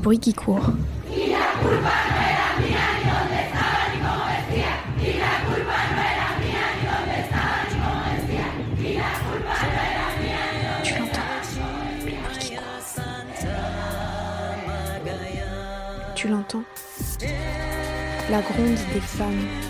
bruit qui court. Tu l'entends? Tu l'entends? La gronde des femmes.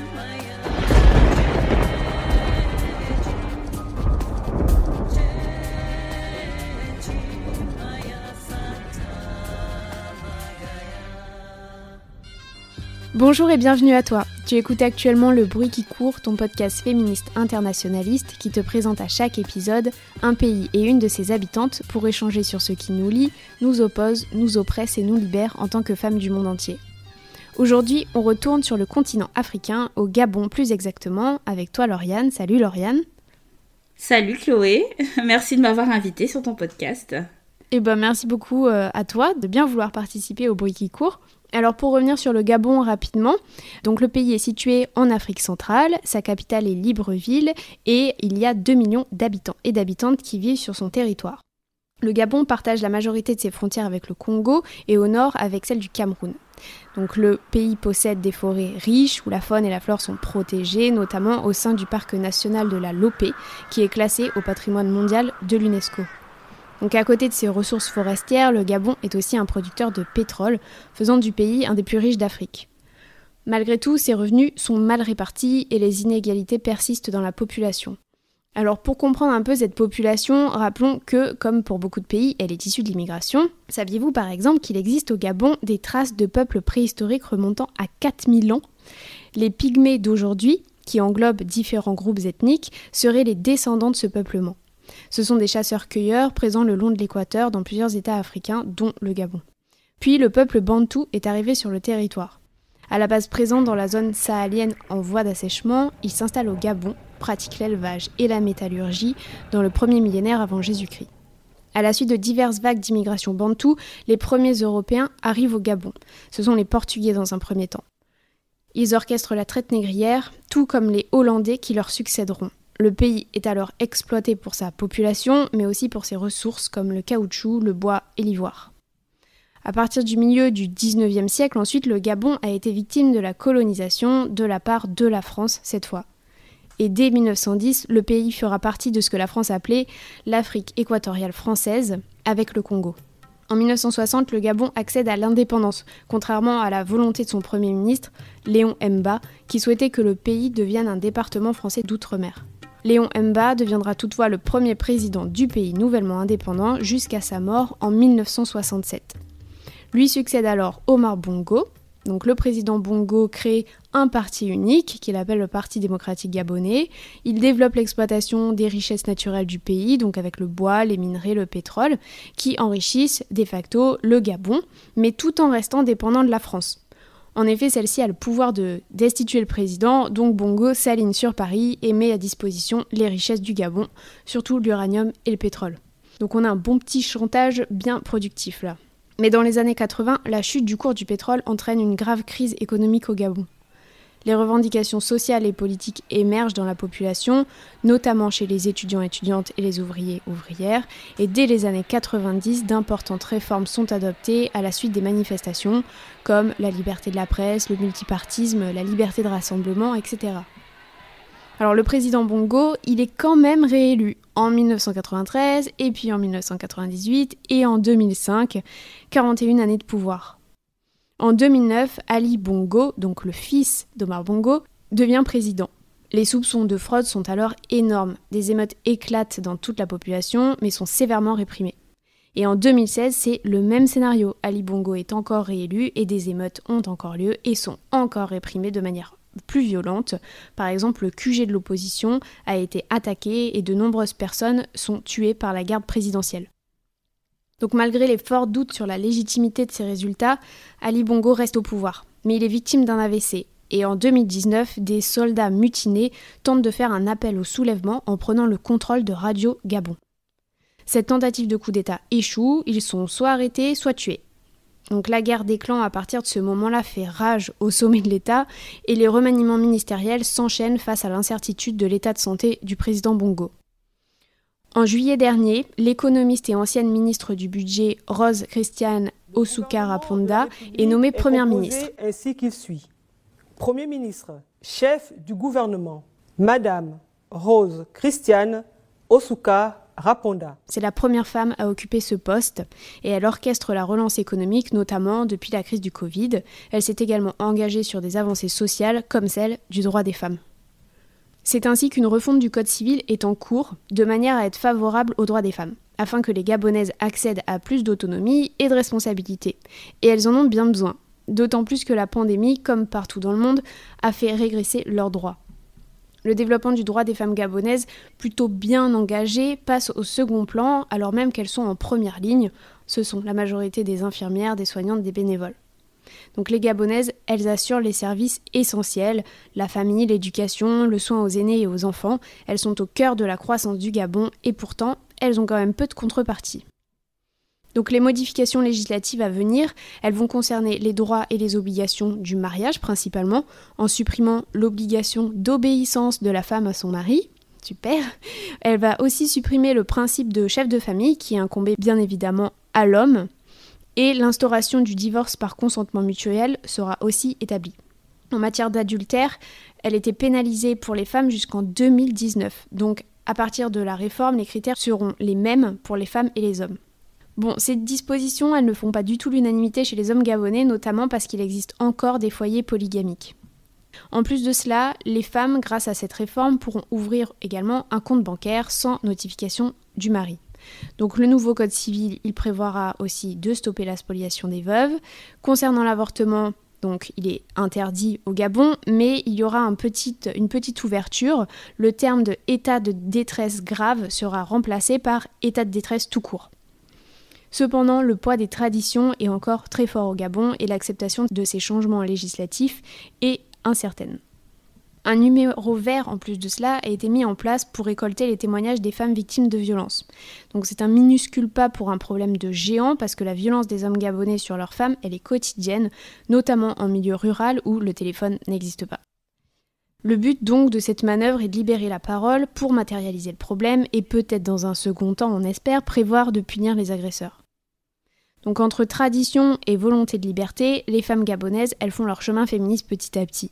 Bonjour et bienvenue à toi. Tu écoutes actuellement Le Bruit qui court, ton podcast féministe internationaliste qui te présente à chaque épisode un pays et une de ses habitantes pour échanger sur ce qui nous lie, nous oppose, nous oppresse et nous libère en tant que femmes du monde entier. Aujourd'hui, on retourne sur le continent africain, au Gabon plus exactement, avec toi Lauriane. Salut Lauriane. Salut Chloé, merci de m'avoir invitée sur ton podcast. Eh ben merci beaucoup euh, à toi de bien vouloir participer au bruit qui court. Alors pour revenir sur le Gabon rapidement, donc le pays est situé en Afrique centrale, sa capitale est Libreville et il y a 2 millions d'habitants et d'habitantes qui vivent sur son territoire. Le Gabon partage la majorité de ses frontières avec le Congo et au nord avec celle du Cameroun. Donc le pays possède des forêts riches où la faune et la flore sont protégées, notamment au sein du parc national de la Lopé, qui est classé au patrimoine mondial de l'UNESCO. Donc à côté de ses ressources forestières, le Gabon est aussi un producteur de pétrole, faisant du pays un des plus riches d'Afrique. Malgré tout, ses revenus sont mal répartis et les inégalités persistent dans la population. Alors pour comprendre un peu cette population, rappelons que, comme pour beaucoup de pays, elle est issue de l'immigration. Saviez-vous par exemple qu'il existe au Gabon des traces de peuples préhistoriques remontant à 4000 ans? Les pygmées d'aujourd'hui, qui englobent différents groupes ethniques, seraient les descendants de ce peuplement. Ce sont des chasseurs-cueilleurs présents le long de l'équateur dans plusieurs États africains, dont le Gabon. Puis le peuple bantou est arrivé sur le territoire. À la base présente dans la zone sahélienne en voie d'assèchement, il s'installe au Gabon, pratique l'élevage et la métallurgie dans le premier millénaire avant Jésus-Christ. À la suite de diverses vagues d'immigration bantou, les premiers Européens arrivent au Gabon. Ce sont les Portugais dans un premier temps. Ils orchestrent la traite négrière, tout comme les Hollandais qui leur succéderont. Le pays est alors exploité pour sa population, mais aussi pour ses ressources comme le caoutchouc, le bois et l'ivoire. À partir du milieu du 19e siècle, ensuite, le Gabon a été victime de la colonisation de la part de la France cette fois. Et dès 1910, le pays fera partie de ce que la France appelait l'Afrique équatoriale française avec le Congo. En 1960, le Gabon accède à l'indépendance, contrairement à la volonté de son Premier ministre, Léon Mba, qui souhaitait que le pays devienne un département français d'outre-mer. Léon Mba deviendra toutefois le premier président du pays nouvellement indépendant jusqu'à sa mort en 1967. Lui succède alors Omar Bongo. Donc le président Bongo crée un parti unique qu'il appelle le Parti démocratique gabonais. Il développe l'exploitation des richesses naturelles du pays, donc avec le bois, les minerais, le pétrole, qui enrichissent de facto le Gabon, mais tout en restant dépendant de la France. En effet, celle-ci a le pouvoir de destituer le président, donc Bongo s'aligne sur Paris et met à disposition les richesses du Gabon, surtout l'uranium et le pétrole. Donc on a un bon petit chantage bien productif là. Mais dans les années 80, la chute du cours du pétrole entraîne une grave crise économique au Gabon. Les revendications sociales et politiques émergent dans la population, notamment chez les étudiants étudiantes et les ouvriers ouvrières, et dès les années 90, d'importantes réformes sont adoptées à la suite des manifestations, comme la liberté de la presse, le multipartisme, la liberté de rassemblement, etc. Alors le président Bongo, il est quand même réélu en 1993, et puis en 1998, et en 2005, 41 années de pouvoir. En 2009, Ali Bongo, donc le fils d'Omar Bongo, devient président. Les soupçons de fraude sont alors énormes. Des émeutes éclatent dans toute la population, mais sont sévèrement réprimées. Et en 2016, c'est le même scénario. Ali Bongo est encore réélu et des émeutes ont encore lieu et sont encore réprimées de manière plus violente. Par exemple, le QG de l'opposition a été attaqué et de nombreuses personnes sont tuées par la garde présidentielle. Donc malgré les forts doutes sur la légitimité de ces résultats, Ali Bongo reste au pouvoir. Mais il est victime d'un AVC. Et en 2019, des soldats mutinés tentent de faire un appel au soulèvement en prenant le contrôle de Radio Gabon. Cette tentative de coup d'État échoue, ils sont soit arrêtés, soit tués. Donc la guerre des clans à partir de ce moment-là fait rage au sommet de l'État et les remaniements ministériels s'enchaînent face à l'incertitude de l'état de santé du président Bongo. En juillet dernier, l'économiste et ancienne ministre du Budget Rose Christiane Osuka Raponda, est nommée première ministre. Ainsi qu'il suit. Premier ministre, chef du gouvernement, Madame Rose Christiane Osuka Raponda. C'est la première femme à occuper ce poste et elle orchestre la relance économique, notamment depuis la crise du Covid. Elle s'est également engagée sur des avancées sociales comme celle du droit des femmes. C'est ainsi qu'une refonte du Code civil est en cours, de manière à être favorable aux droits des femmes, afin que les Gabonaises accèdent à plus d'autonomie et de responsabilité. Et elles en ont bien besoin, d'autant plus que la pandémie, comme partout dans le monde, a fait régresser leurs droits. Le développement du droit des femmes gabonaises, plutôt bien engagées, passe au second plan alors même qu'elles sont en première ligne. Ce sont la majorité des infirmières, des soignantes, des bénévoles. Donc les Gabonaises, elles assurent les services essentiels, la famille, l'éducation, le soin aux aînés et aux enfants. Elles sont au cœur de la croissance du Gabon et pourtant, elles ont quand même peu de contrepartie. Donc les modifications législatives à venir, elles vont concerner les droits et les obligations du mariage principalement, en supprimant l'obligation d'obéissance de la femme à son mari. Super. Elle va aussi supprimer le principe de chef de famille qui incombait bien évidemment à l'homme. Et l'instauration du divorce par consentement mutuel sera aussi établie. En matière d'adultère, elle était pénalisée pour les femmes jusqu'en 2019. Donc à partir de la réforme, les critères seront les mêmes pour les femmes et les hommes. Bon, ces dispositions, elles ne font pas du tout l'unanimité chez les hommes gabonais, notamment parce qu'il existe encore des foyers polygamiques. En plus de cela, les femmes, grâce à cette réforme, pourront ouvrir également un compte bancaire sans notification du mari. Donc le nouveau code civil, il prévoira aussi de stopper la spoliation des veuves. Concernant l'avortement, donc il est interdit au Gabon, mais il y aura une petite ouverture. Le terme de état de détresse grave sera remplacé par état de détresse tout court. Cependant, le poids des traditions est encore très fort au Gabon et l'acceptation de ces changements législatifs est incertaine. Un numéro vert en plus de cela a été mis en place pour récolter les témoignages des femmes victimes de violences. Donc c'est un minuscule pas pour un problème de géant parce que la violence des hommes gabonais sur leurs femmes, elle est quotidienne, notamment en milieu rural où le téléphone n'existe pas. Le but donc de cette manœuvre est de libérer la parole pour matérialiser le problème et peut-être dans un second temps, on espère, prévoir de punir les agresseurs. Donc entre tradition et volonté de liberté, les femmes gabonaises, elles font leur chemin féministe petit à petit.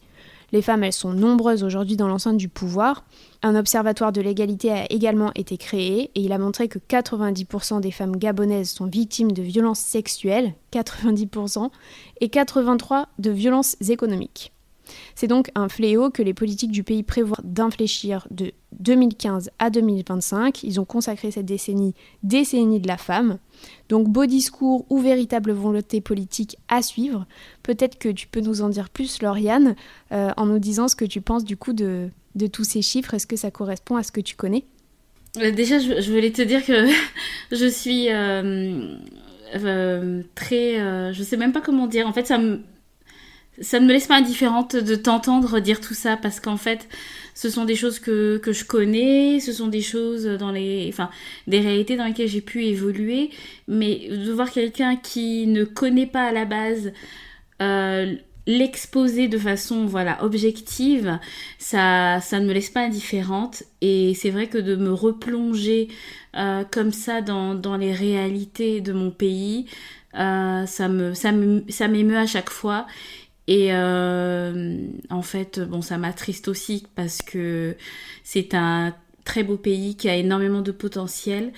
Les femmes, elles sont nombreuses aujourd'hui dans l'enceinte du pouvoir. Un observatoire de l'égalité a également été créé et il a montré que 90% des femmes gabonaises sont victimes de violences sexuelles, 90%, et 83% de violences économiques. C'est donc un fléau que les politiques du pays prévoient d'infléchir de 2015 à 2025. Ils ont consacré cette décennie décennie de la femme. Donc beau discours ou véritable volonté politique à suivre. Peut-être que tu peux nous en dire plus, Lauriane, euh, en nous disant ce que tu penses du coup de, tous ces chiffres. Est-ce que ça correspond à ce que tu connais? Euh, Déjà, je, voulais te dire que je suis euh, très... je sais même pas comment dire. En fait, ça me ça ne me laisse pas indifférente de t'entendre dire tout ça parce qu'en fait, ce sont des choses que, que, je connais, ce sont des choses dans les, enfin, des réalités dans lesquelles j'ai pu évoluer, mais de voir quelqu'un qui ne connaît pas à la base euh, l'exposer de façon, voilà, objective, ça, ça ne me laisse pas indifférente. Et c'est vrai que de me replonger euh, comme ça dans, dans, les réalités de mon pays, euh, ça me, ça m'émeut à chaque fois. Et euh, en fait, bon, ça m'attriste aussi parce que c'est un très beau pays qui a énormément de potentiel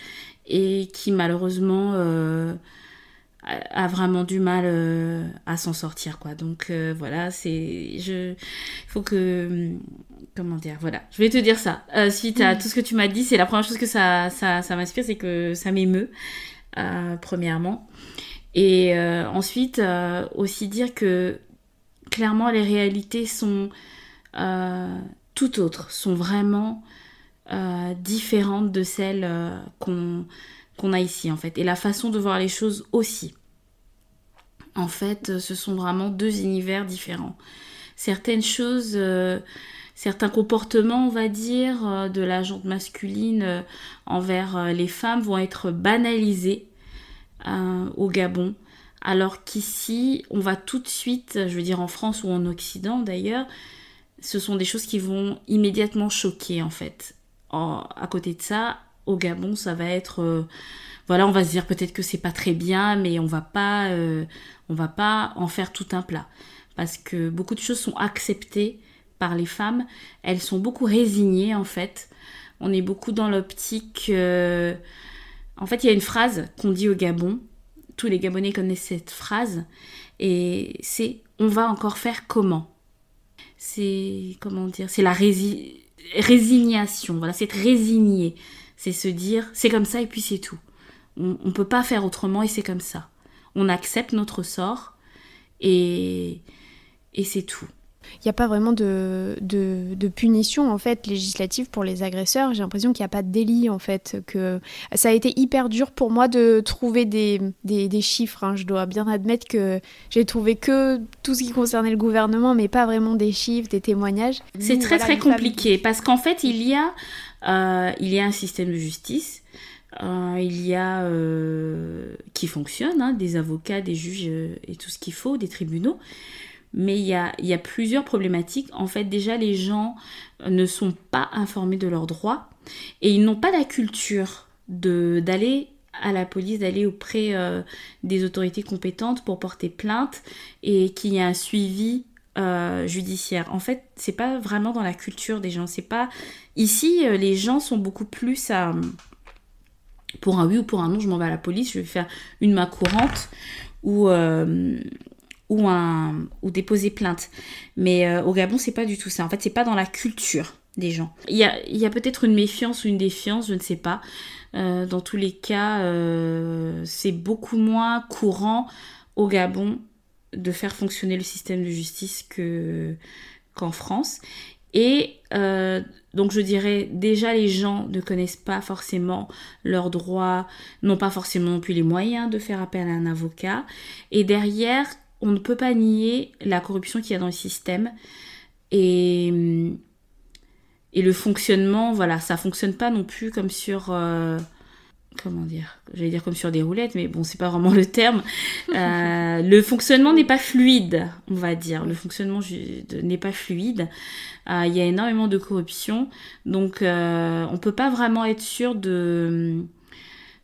et qui malheureusement euh, a vraiment du mal euh, à s'en sortir quoi. Donc voilà, c'est je faut que comment dire, voilà, je vais te dire ça. suite à tout ce que tu m'as dit, c'est la première chose que ça ça, ça m'inspire, c'est que ça m'émeut premièrement. Et ensuite aussi dire que clairement, les réalités sont euh, tout autres, sont vraiment euh, différentes de celles euh, qu'on a ici, en fait. Et la façon de voir les choses aussi. En fait, ce sont vraiment deux univers différents. Certaines choses, certains comportements, on va dire, de la jante masculine envers les femmes vont être banalisés au Gabon alors qu'ici, on va tout de suite, je veux dire en France ou en Occident d'ailleurs, ce sont des choses qui vont immédiatement choquer en fait. à côté de ça, au Gabon, ça va être... Euh, voilà, on va se dire peut-être que c'est pas très bien, mais on va pas, euh, on va pas en faire tout un plat, parce que beaucoup de choses sont acceptées par les femmes. Elles sont beaucoup résignées en fait. On est beaucoup dans l'optique. Euh, en fait, il y a une phrase qu'on dit au Gabon. Les Gabonais connaissent cette phrase, et c'est on va encore faire comment C'est comment dire C'est la résignation. Voilà, c'est résigné. C'est se dire c'est comme ça et puis c'est tout. On ne peut pas faire autrement et c'est comme ça. On accepte notre sort et, et c'est tout. Il n'y a pas vraiment de, de, punition en fait législative pour les agresseurs. J'ai l'impression qu'il n'y a pas de délit en fait. Que ça a été hyper dur pour moi de trouver des, des, chiffres. Hein. Je dois bien admettre que j'ai trouvé que tout ce qui concernait le gouvernement, mais pas vraiment des chiffres, des témoignages. C'est très très compliqué parce qu'en fait il y a euh, il y a un système de justice euh, il y a euh, qui fonctionne, hein, des avocats, des juges et tout ce qu'il faut, des tribunaux. Mais il y, a, plusieurs problématiques. En fait, déjà, les gens ne sont pas informés de leurs droits et ils n'ont pas la culture d'aller à la police, d'aller auprès des autorités compétentes pour porter plainte et qu'il y ait un suivi judiciaire. En fait, c'est pas vraiment dans la culture des gens. C'est pas ici, les gens sont beaucoup plus à pour un oui ou pour un non, je m'en vais à la police, je vais faire une main courante ou, euh, ou, un, ou déposer plainte. Mais euh, au Gabon, c'est pas du tout ça. En fait, c'est pas dans la culture des gens. Il y a, a peut-être une méfiance ou une défiance, je ne sais pas. Euh, dans tous les cas, c'est beaucoup moins courant au Gabon de faire fonctionner le système de justice que qu'en France. Et euh, donc je dirais déjà les gens ne connaissent pas forcément leurs droits, n'ont pas forcément non plus les moyens de faire appel à un avocat. Et derrière, on ne peut pas nier la corruption qu'il y a dans le système. Et, et le fonctionnement, voilà, ça fonctionne pas non plus comme sur... Euh, comment dire J'allais dire comme sur des roulettes, mais bon, c'est pas vraiment le terme. Euh, le fonctionnement n'est pas fluide, on va dire. Le fonctionnement n'est pas fluide. Euh, il y a énormément de corruption, donc on peut pas vraiment être sûr de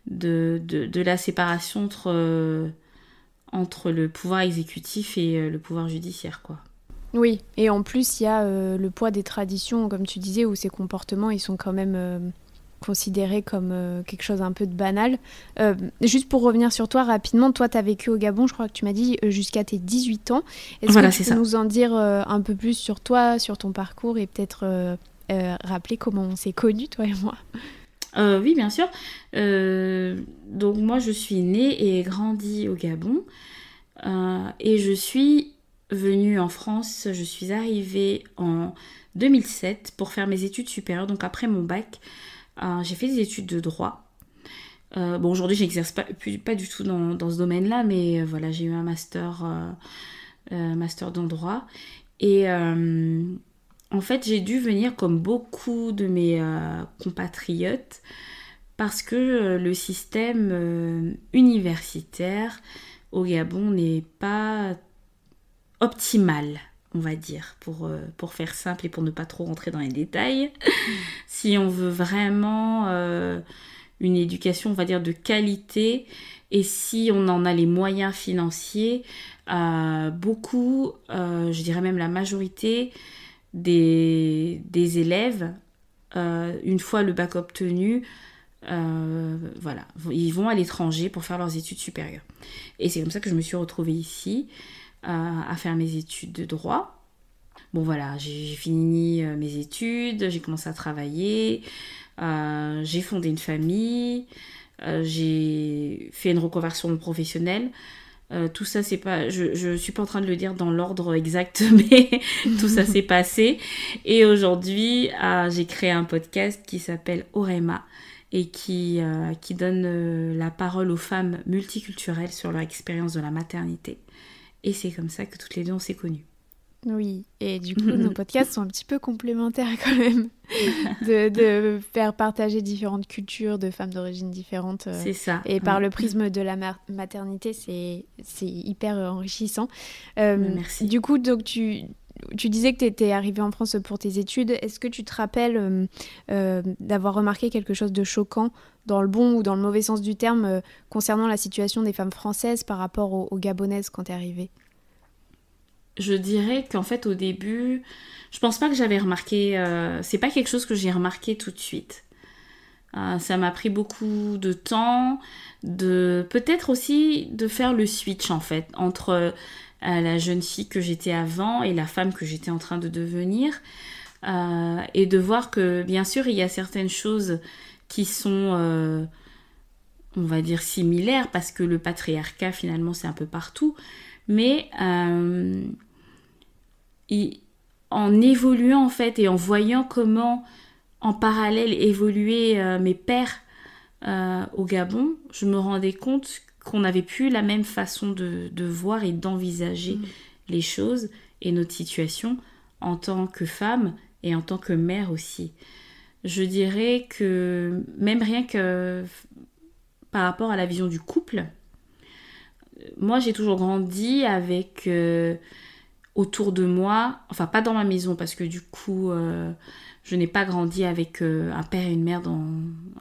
de, de, la séparation entre entre le pouvoir exécutif et le pouvoir judiciaire, quoi. Oui, et en plus il y a le poids des traditions, comme tu disais, où ces comportements ils sont quand même considéré comme euh, quelque chose un peu de banal. Euh, juste pour revenir sur toi rapidement, toi tu as vécu au Gabon, je crois que tu m'as dit, euh, jusqu'à tes 18 ans. Est-ce que tu peux nous en dire un peu plus sur toi, sur ton parcours et peut-être rappeler comment on s'est connus, toi et moi? Oui, bien sûr. donc moi je suis née et grandie au Gabon et je suis venue en France, je suis arrivée en 2007 pour faire mes études supérieures, donc après mon bac. Euh, j'ai fait des études de droit. Euh, bon, aujourd'hui, j'exerce pas, pas du tout dans, ce domaine-là, mais euh, voilà, j'ai eu un master, master dans droit. Et en fait, j'ai dû venir comme beaucoup de mes compatriotes parce que le système universitaire au Gabon n'est pas optimal on va dire, pour, euh, pour faire simple et pour ne pas trop rentrer dans les détails. si on veut vraiment euh, une éducation, on va dire, de qualité, et si on en a les moyens financiers, euh, beaucoup, je dirais même la majorité des, des élèves, une fois le bac obtenu, voilà, ils vont à l'étranger pour faire leurs études supérieures. Et c'est comme ça que je me suis retrouvée ici à faire mes études de droit. Bon voilà, j'ai fini euh, mes études, j'ai commencé à travailler, euh, j'ai fondé une famille, euh, j'ai fait une reconversion professionnelle. Tout ça, c'est pas, je, ne suis pas en train de le dire dans l'ordre exact, mais tout ça s'est passé. Et aujourd'hui, j'ai créé un podcast qui s'appelle Orema et qui, qui donne la parole aux femmes multiculturelles sur leur expérience de la maternité. Et c'est comme ça que toutes les deux on s'est connues. Oui, et du coup, nos podcasts sont un petit peu complémentaires quand même, de, faire partager différentes cultures de femmes d'origine différentes. Euh, c'est ça. Et par le prisme de la maternité, c'est hyper enrichissant. Euh, Merci. Du coup, donc tu, tu disais que tu étais arrivée en France pour tes études. Est-ce que tu te rappelles d'avoir remarqué quelque chose de choquant dans le bon ou dans le mauvais sens du terme concernant la situation des femmes françaises par rapport aux, aux Gabonaises quand tu es arrivée? Je dirais qu'en fait au début, je pense pas que j'avais remarqué. c'est pas quelque chose que j'ai remarqué tout de suite. Euh, ça m'a pris beaucoup de temps, de peut-être aussi de faire le switch en fait entre euh, la jeune fille que j'étais avant et la femme que j'étais en train de devenir. Euh, et de voir que bien sûr il y a certaines choses qui sont on va dire similaires parce que le patriarcat finalement c'est un peu partout mais en évoluant en fait et en voyant comment en parallèle évoluer euh, mes pères euh, au Gabon, je me rendais compte qu'on n'avait plus la même façon de, voir et d'envisager mm. les choses et notre situation en tant que femme et en tant que mère aussi. Je dirais que même rien que par rapport à la vision du couple, moi j'ai toujours grandi avec euh, autour de moi, enfin pas dans ma maison parce que du coup je n'ai pas grandi avec euh, un père et une mère dans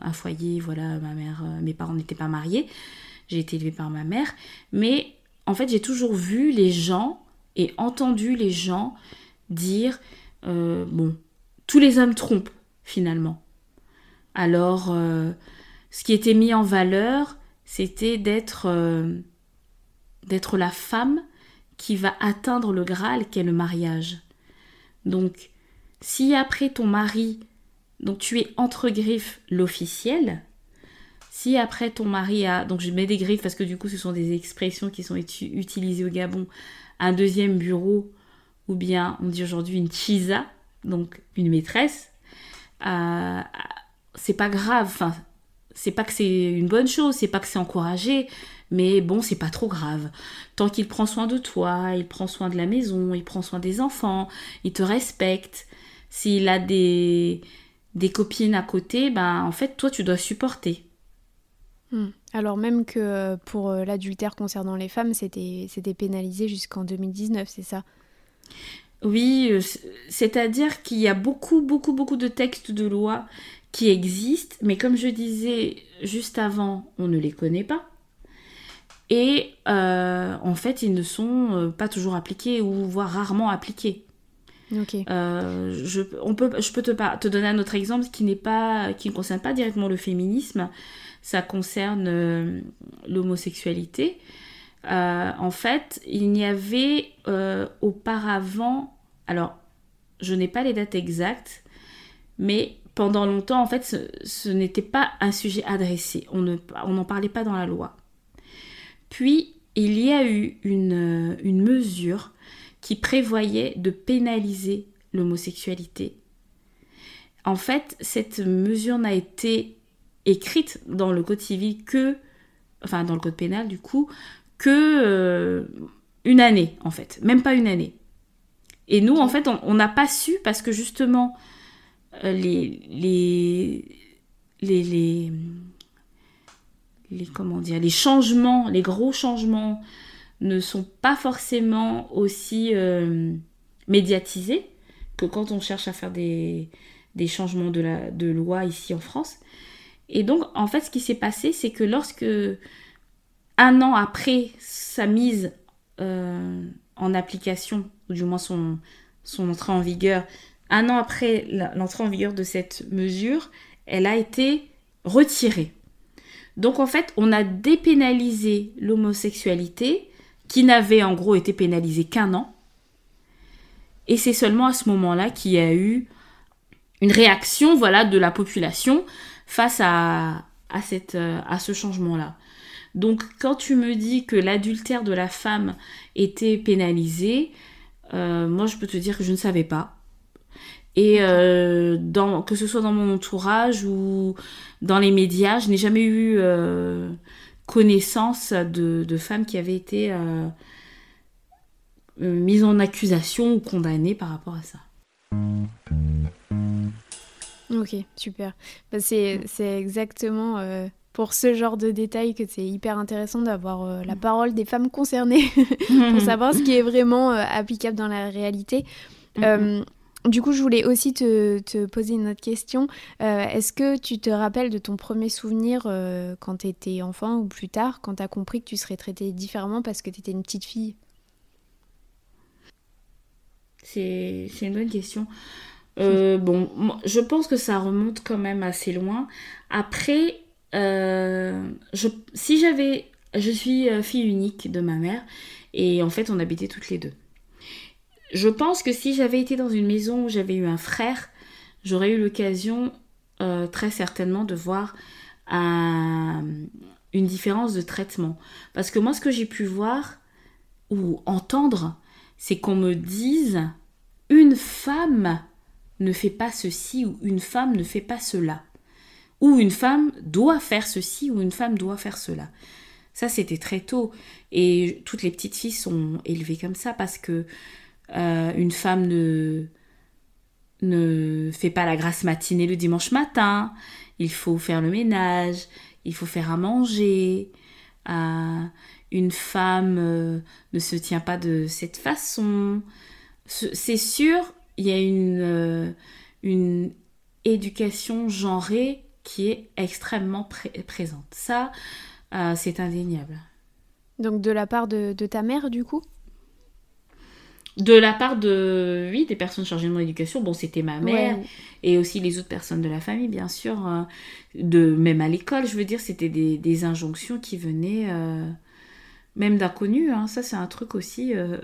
un foyer. Voilà, ma mère, euh, mes parents n'étaient pas mariés. J'ai été élevée par ma mère. Mais en fait, j'ai toujours vu les gens et entendu les gens dire euh, bon, tous les hommes trompent finalement. Alors, ce qui était mis en valeur, c'était d'être d'être la femme qui va atteindre le Graal qu'est le mariage. Donc, si après ton mari, donc tu es entre griffes l'officiel, si après ton mari a, donc je mets des griffes parce que du coup ce sont des expressions qui sont utilisées au Gabon, un deuxième bureau, ou bien on dit aujourd'hui une chisa, donc une maîtresse, euh, c'est pas grave, enfin c'est pas que c'est une bonne chose, c'est pas que c'est encouragé, mais bon, c'est pas trop grave. Tant qu'il prend soin de toi, il prend soin de la maison, il prend soin des enfants, il te respecte, s'il a des, des copines à côté, ben en fait, toi, tu dois supporter. Hmm. Alors même que euh, pour euh, l'adultère concernant les femmes, c'était pénalisé jusqu'en 2019, c'est ça? Oui, euh, c'est-à-dire qu'il y a beaucoup, beaucoup, beaucoup de textes de loi qui existent, mais comme je disais juste avant, on ne les connaît pas. Et en fait, ils ne sont pas toujours appliqués ou voire rarement appliqués. Euh, je, on peut, je peux te, te donner un autre exemple qui, n'est pas, qui ne concerne pas directement le féminisme, ça concerne euh, l'homosexualité. Euh, en fait, il n'y avait auparavant, alors je n'ai pas les dates exactes, mais pendant longtemps, en fait, ce, n'était pas un sujet adressé. On n'en parlait pas dans la loi. Puis, il y a eu une, une mesure qui prévoyait de pénaliser l'homosexualité. En fait, cette mesure n'a été écrite dans le code civil que, enfin dans le code pénal du coup, que euh, une année en fait, même pas une année. Et nous en fait, on n'a pas su parce que justement euh, les, les, les, les, les, comment dire, les changements, les gros changements ne sont pas forcément aussi euh, médiatisés que quand on cherche à faire des, changements de, la, de loi ici en France. Et donc, en fait, ce qui s'est passé, c'est que lorsque, un an après sa mise euh, en application, ou du moins son, son entrée en vigueur, un an après l'entrée en vigueur de cette mesure, elle a été retirée. Donc en fait, on a dépénalisé l'homosexualité qui n'avait en gros été pénalisé qu'un an. Et c'est seulement à ce moment-là qu'il y a eu une réaction voilà, de la population face à, euh, ce changement-là. Donc quand tu me dis que l'adultère de la femme était pénalisé, euh, moi je peux te dire que je ne savais pas. Et euh, dans, que ce soit dans mon entourage ou dans les médias, je n'ai jamais eu connaissance de, femmes qui avaient été euh, euh, mises en accusation ou condamnées par rapport à ça. Ok, super. Bah, c'est exactement euh, pour ce genre de détails que c'est hyper intéressant d'avoir la parole des femmes concernées pour savoir ce qui est vraiment applicable dans la réalité. Du coup, je voulais aussi te, poser une autre question. Euh, est-ce que tu te rappelles de ton premier souvenir euh, quand tu étais enfant ou plus tard, quand tu as compris que tu serais traitée différemment parce que tu étais une petite fille? C'est une bonne question. Euh, bon, je pense que ça remonte quand même assez loin. Après, si j'avais... Je suis fille unique de ma mère et en fait, on habitait toutes les deux. Je pense que si j'avais été dans une maison où j'avais eu un frère, j'aurais eu l'occasion euh, très certainement de voir une différence de traitement. Parce que moi, ce que j'ai pu voir ou entendre, c'est qu'on me dise une femme ne fait pas ceci ou une femme ne fait pas cela. Ou une femme doit faire ceci ou une femme doit faire cela. Ça, c'était très tôt. Et toutes les petites filles sont élevées comme ça parce que euh, une femme ne, ne fait pas la grasse matinée le dimanche matin. Il faut faire le ménage, il faut faire à manger. Euh, une femme euh, ne se tient pas de cette façon. C'est sûr, il y a une, une éducation genrée qui est extrêmement présente. Ça, c'est indéniable. Donc de la part de ta mère, du coup? De la part de, oui, des personnes chargées de mon éducation, bon, c'était ma mère et aussi les autres personnes de la famille, bien sûr, euh, de, même à l'école, je veux dire, c'était des, injonctions qui venaient euh, même d'inconnus, hein. ça c'est un truc aussi, euh,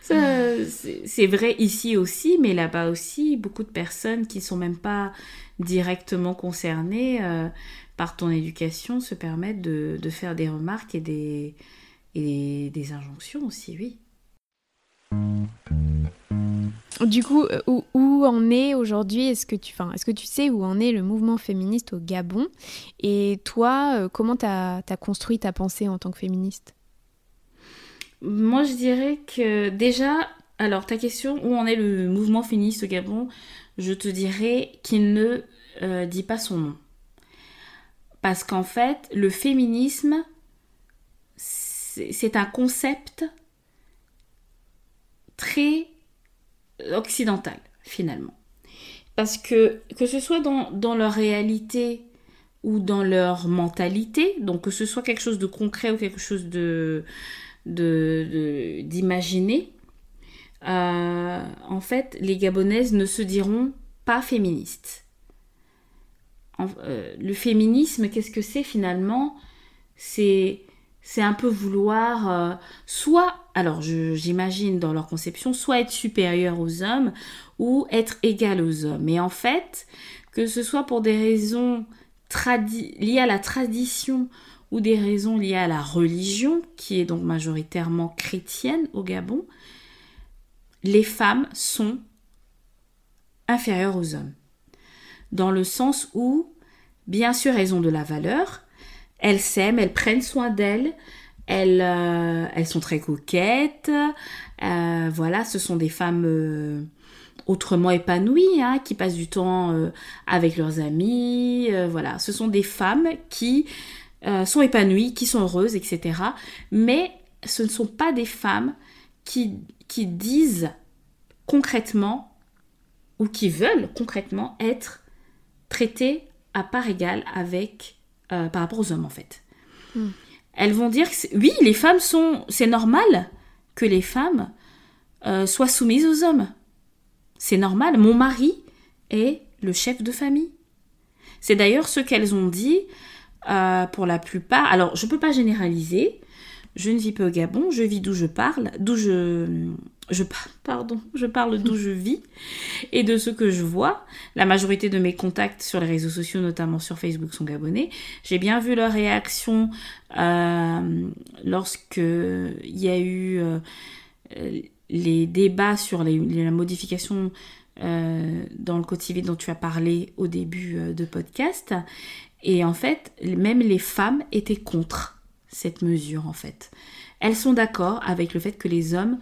c'est vrai ici aussi, mais là-bas aussi, beaucoup de personnes qui sont même pas directement concernées par ton éducation se permettent de, faire des remarques et des, et des injonctions aussi, oui. Du coup, euh, où, en est aujourd'hui? Est-ce que tu, est-ce que tu sais où en est le mouvement féministe au Gabon? Et toi, euh, comment tu as, construit ta pensée en tant que féministe? Moi, je dirais que déjà, alors ta question, où en est le mouvement féministe au Gabon? Je te dirais qu'il ne euh, dit pas son nom. Parce qu'en fait, le féminisme, c'est un concept très occidentale, finalement. Parce que que ce soit dans, leur réalité ou dans leur mentalité, donc que ce soit quelque chose de concret ou quelque chose de d'imaginer, euh, en fait, les Gabonaises ne se diront pas féministes. Euh, le féminisme, qu'est-ce que c'est finalement? C'est c'est un peu vouloir euh, soit, alors j'imagine dans leur conception, soit être supérieur aux hommes ou être égal aux hommes. Mais en fait, que ce soit pour des raisons liées à la tradition ou des raisons liées à la religion, qui est donc majoritairement chrétienne au Gabon, les femmes sont inférieures aux hommes. Dans le sens où, bien sûr, elles ont de la valeur, elles s'aiment, elles prennent soin d'elles, elles, euh, elles sont très coquettes. Euh, voilà, ce sont des femmes euh, autrement épanouies, hein, qui passent du temps avec leurs amis. voilà, ce sont des femmes qui sont épanouies, qui sont heureuses, etc. Mais ce ne sont pas des femmes qui, qui disent concrètement ou qui veulent concrètement être traitées à part égale avec euh, par rapport aux hommes en fait. Hmm. Elles vont dire que oui, les femmes sont, c'est normal que les femmes euh, soient soumises aux hommes. C'est normal. Mon mari est le chef de famille. C'est d'ailleurs ce qu'elles ont dit euh, pour la plupart. Alors, je ne peux pas généraliser. Je ne vis pas au Gabon, je vis d'où je parle, d'où je, je pardon, je parle d'où je vis et de ce que je vois. La majorité de mes contacts sur les réseaux sociaux, notamment sur Facebook, sont gabonais. J'ai bien vu leur réaction euh, lorsque il y a eu euh, les débats sur la modification euh, dans le quotidien dont tu as parlé au début de podcast. Et en fait, même les femmes étaient contre cette mesure en fait. Elles sont d'accord avec le fait que les hommes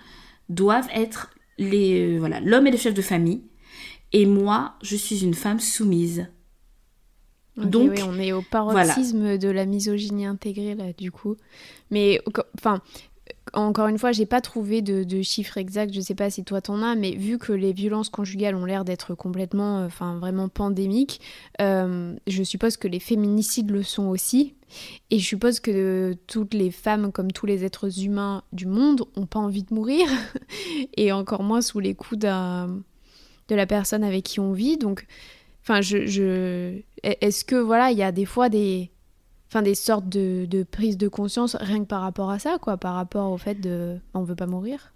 doivent être les... Euh, voilà, l'homme est le chef de famille et moi, je suis une femme soumise. Donc, oui, on est au paroxysme de la misogynie intégrée là, du coup. Mais enfin, encore une fois, j'ai pas trouvé de, chiffres exacts. Je sais pas si toi t'en as, mais vu que les violences conjugales ont l'air d'être complètement, euh, enfin vraiment pandémiques, euh, je suppose que les féminicides le sont aussi. Et je suppose que toutes les femmes, comme tous les êtres humains du monde, ont pas envie de mourir, et encore moins sous les coups de la personne avec qui on vit. Donc, enfin, je, je... est-ce que voilà, il y a des fois des enfin des sortes de, de prise de conscience rien que par rapport à ça, quoi, par rapport au fait de on veut pas mourir.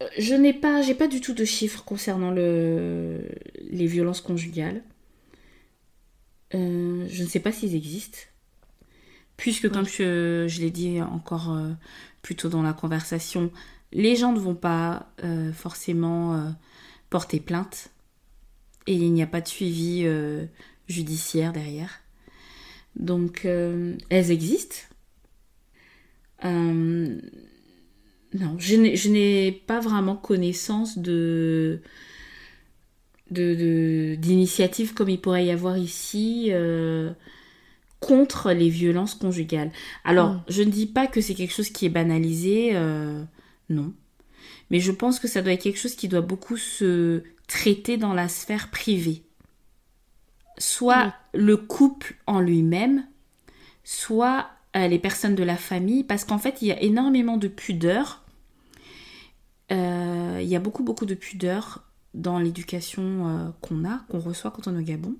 Euh, je n'ai pas, j'ai pas du tout de chiffres concernant le, les violences conjugales. Euh, je ne sais pas s'ils existent, puisque comme je, je l'ai dit encore euh, plus tôt dans la conversation, les gens ne vont pas forcément porter plainte et il n'y a pas de suivi judiciaire derrière. Donc, euh, elles existent. Euh, non, je n'ai pas vraiment connaissance de d'initiatives comme il pourrait y avoir ici euh, contre les violences conjugales. Alors, mm. je ne dis pas que c'est quelque chose qui est banalisé, non. Mais je pense que ça doit être quelque chose qui doit beaucoup se traiter dans la sphère privée soit le couple en lui-même, soit euh, les personnes de la famille, parce qu'en fait, il y a énormément de pudeur. Euh, il y a beaucoup, beaucoup de pudeur dans l'éducation euh, qu'on a, qu'on reçoit quand on est au Gabon.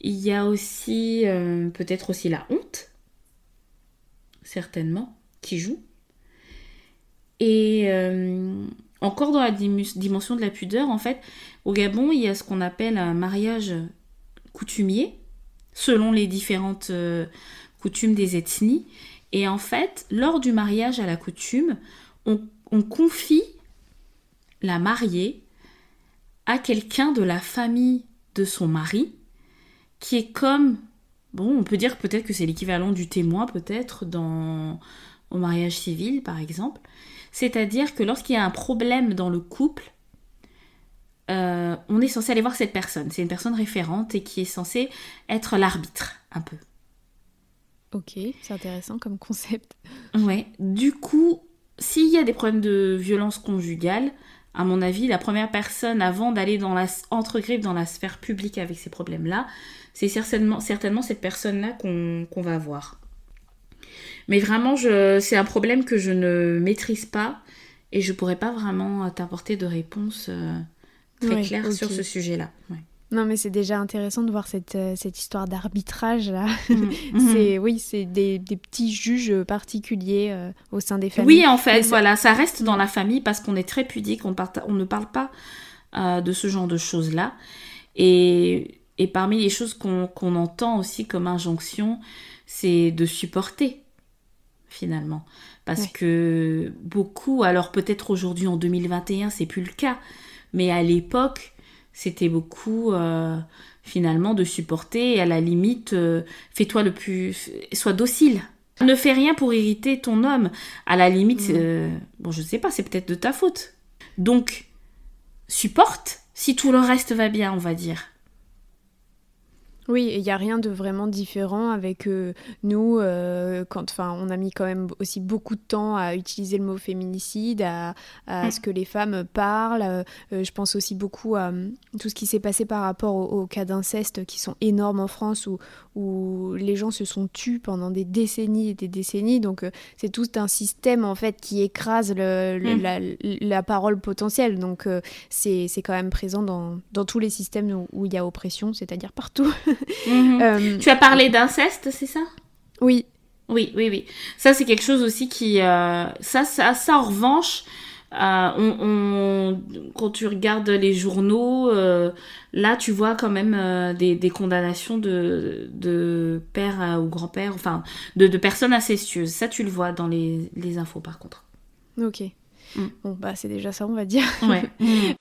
Il y a aussi peut-être aussi la honte, certainement, qui joue. Et encore dans la dimension de la pudeur, en fait, au Gabon, il y a ce qu'on appelle un mariage coutumier, selon les différentes euh, coutumes des ethnies. Et en fait, lors du mariage à la coutume, on, confie la mariée à quelqu'un de la famille de son mari, qui est comme, bon, on peut dire peut-être que c'est l'équivalent du témoin, peut-être, dans au mariage civil, par exemple. C'est-à-dire que lorsqu'il y a un problème dans le couple, euh, on est censé aller voir cette personne. C'est une personne référente et qui est censée être l'arbitre, un peu. Ok, c'est intéressant comme concept. Ouais. Du coup, s'il y a des problèmes de violence conjugale, à mon avis, la première personne avant d'aller dans la entre dans la sphère publique avec ces problèmes-là, c'est certainement, certainement cette personne-là qu'on va voir. Mais vraiment, c'est un problème que je ne maîtrise pas et je pourrais pas vraiment t'apporter de réponse. Euh, très clair sur ce sujet-là. Non, mais c'est déjà intéressant de voir cette, euh, cette histoire d'arbitrage là. Mhm. c'est mhm. oui, c'est des, des, petits juges particuliers euh, au sein des familles. Oui, en fait, voilà, ça reste dans la famille parce qu'on est très pudique, on, on ne parle pas euh, de ce genre de choses là. Et, et parmi les choses qu'on entend aussi comme injonction, c'est de supporter finalement. Parce que beaucoup, alors peut-être aujourd'hui en 2021, c'est plus le cas, mais à l'époque, c'était beaucoup euh, finalement de supporter et à la limite, euh, fais-toi le plus. sois docile. Ne fais rien pour irriter ton homme. À la limite, mm. euh, bon, je sais pas, c'est peut-être de ta faute. Donc, supporte si tout le reste va bien, on va dire. Oui, il n'y a rien de vraiment différent avec euh, nous, euh, quand on a mis quand même aussi beaucoup de temps à utiliser le mot féminicide, à, mm. ce que les femmes parlent. Euh, je pense aussi beaucoup à tout ce qui s'est passé par rapport aux, cas d'inceste qui sont énormes en France, où, où les gens se sont tus pendant des décennies et des décennies. Donc c'est tout un système en fait qui écrase le, mm. la, parole potentielle. Donc c'est quand même présent dans, dans tous les systèmes où il y a oppression, c'est-à-dire partout. Mhm. Euh, tu as parlé d'inceste, c'est ça? Oui. Oui, oui, oui. Ça, c'est quelque chose aussi qui... Euh, ça, ça, ça, en revanche, euh, on, quand tu regardes les journaux, là, tu vois quand même des, des, condamnations de, de père ou grand-père, enfin, de, de, personnes incestueuses. Ça, tu le vois dans les, les infos, par contre. Ok. Mm. Bon, bah, c'est déjà ça, on va dire. Ouais.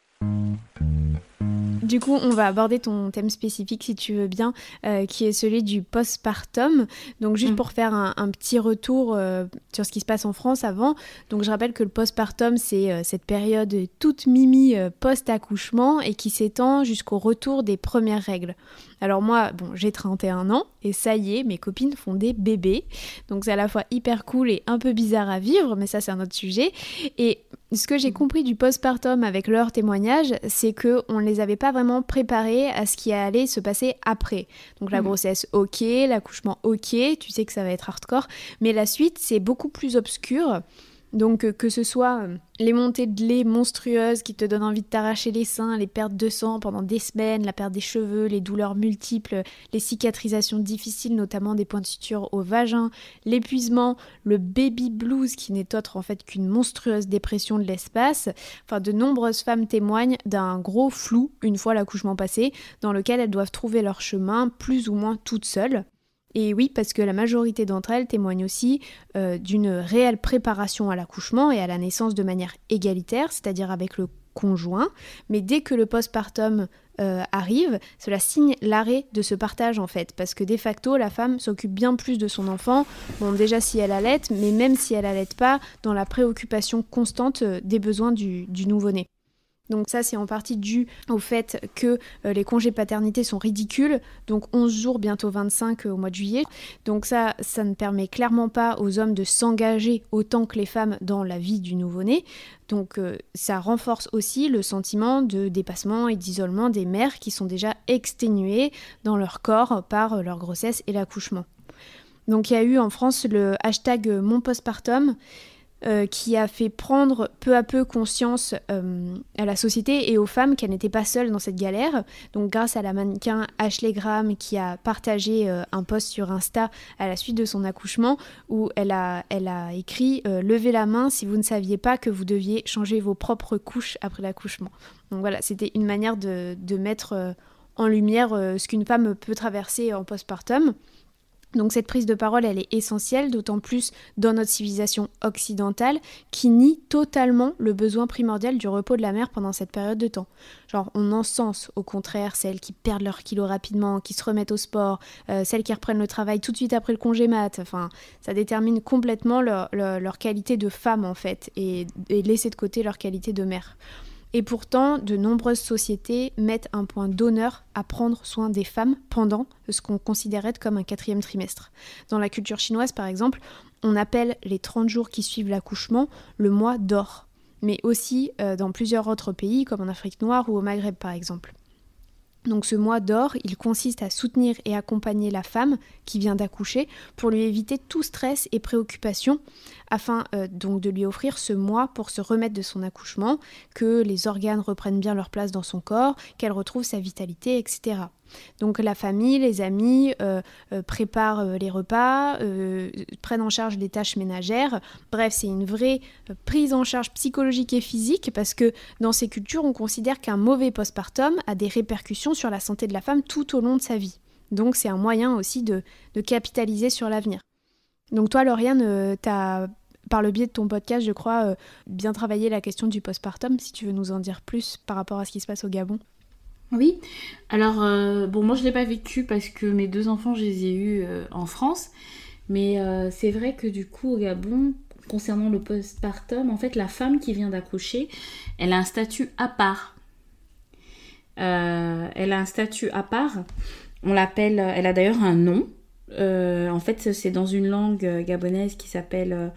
Du coup, on va aborder ton thème spécifique, si tu veux bien, euh, qui est celui du postpartum. Donc, juste mm. pour faire un, petit retour euh, sur ce qui se passe en France avant. Donc, je rappelle que le postpartum, c'est euh, cette période toute mimi post-accouchement et qui s'étend jusqu'au retour des premières règles. Alors moi, bon, j'ai 31 ans et ça y est, mes copines font des bébés. Donc c'est à la fois hyper cool et un peu bizarre à vivre, mais ça c'est un autre sujet. Et ce que j'ai compris du postpartum avec leurs témoignages, c'est que on les avait pas vraiment préparés à ce qui allait se passer après. Donc la mm. grossesse, ok, l'accouchement, ok, tu sais que ça va être hardcore, mais la suite c'est beaucoup plus obscur. Donc euh, que ce soit euh, les montées de lait monstrueuses qui te donnent envie de t'arracher les seins, les pertes de sang pendant des semaines, la perte des cheveux, les douleurs multiples, les cicatrisations difficiles, notamment des points de suture au vagin, l'épuisement, le baby blues qui n'est autre en fait qu'une monstrueuse dépression de l'espace. Enfin, de nombreuses femmes témoignent d'un gros flou une fois l'accouchement passé, dans lequel elles doivent trouver leur chemin plus ou moins toutes seules. Et oui, parce que la majorité d'entre elles témoignent aussi euh, d'une réelle préparation à l'accouchement et à la naissance de manière égalitaire, c'est-à-dire avec le conjoint. Mais dès que le postpartum euh, arrive, cela signe l'arrêt de ce partage en fait, parce que de facto, la femme s'occupe bien plus de son enfant, bon déjà si elle allait, mais même si elle allait pas, dans la préoccupation constante euh, des besoins du nouveau-né. Donc ça, c'est en partie dû au fait que euh, les congés paternité sont ridicules, donc 11 jours, bientôt 25 euh, au mois de juillet. Donc ça, ça ne permet clairement pas aux hommes de s'engager autant que les femmes dans la vie du nouveau-né. Donc euh, ça renforce aussi le sentiment de dépassement et d'isolement des mères qui sont déjà exténuées dans leur corps par leur grossesse et l'accouchement. Donc il y a eu en France le hashtag mon postpartum euh, qui a fait prendre peu à peu conscience euh, à la société et aux femmes qu'elles n'étaient pas seules dans cette galère. Donc grâce à la mannequin Ashley Graham qui a partagé euh, un post sur Insta à la suite de son accouchement où elle a, elle a écrit Levez la main si vous ne saviez pas que vous deviez changer vos propres couches après l'accouchement. Donc voilà, c'était une manière de, de mettre en lumière ce qu'une femme peut traverser en postpartum. Donc cette prise de parole, elle est essentielle, d'autant plus dans notre civilisation occidentale qui nie totalement le besoin primordial du repos de la mère pendant cette période de temps. Genre on encense au contraire celles qui perdent leur kilo rapidement, qui se remettent au sport, euh, celles qui reprennent le travail tout de suite après le congé mat. Enfin, ça détermine complètement leur, qualité de femme en fait et laisser de côté leur qualité de mère. Et pourtant, de nombreuses sociétés mettent un point d'honneur à prendre soin des femmes pendant ce qu'on considérait comme un quatrième trimestre. Dans la culture chinoise, par exemple, on appelle les 30 jours qui suivent l'accouchement le mois d'or, mais aussi euh, dans plusieurs autres pays, comme en Afrique noire ou au Maghreb, par exemple. Donc ce mois d'or, il consiste à soutenir et accompagner la femme qui vient d'accoucher pour lui éviter tout stress et préoccupation afin euh, donc de lui offrir ce mois pour se remettre de son accouchement, que les organes reprennent bien leur place dans son corps, qu'elle retrouve sa vitalité, etc. Donc la famille, les amis euh, euh, préparent les repas, prennent en charge les tâches ménagères. Bref, c'est une vraie prise en charge psychologique et physique parce que dans ces cultures, on considère qu'un mauvais postpartum a des répercussions sur la santé de la femme tout au long de sa vie. Donc c'est un moyen aussi de capitaliser sur l'avenir. Donc toi, Lauriane, euh, tu as, par le biais de ton podcast, je crois, euh, bien travaillé la question du postpartum, si tu veux nous en dire plus par rapport à ce qui se passe au Gabon. Oui, alors, euh, bon, moi je ne l'ai pas vécu parce que mes deux enfants, je les ai eus en France, mais c'est vrai que du coup, au Gabon, concernant le postpartum, en fait, la femme qui vient d'accoucher, elle a un statut à part. elle a un statut à part. On l'appelle, elle a d'ailleurs un nom. Euh, en fait, c'est dans une langue euh, gabonaise qui s'appelle euh,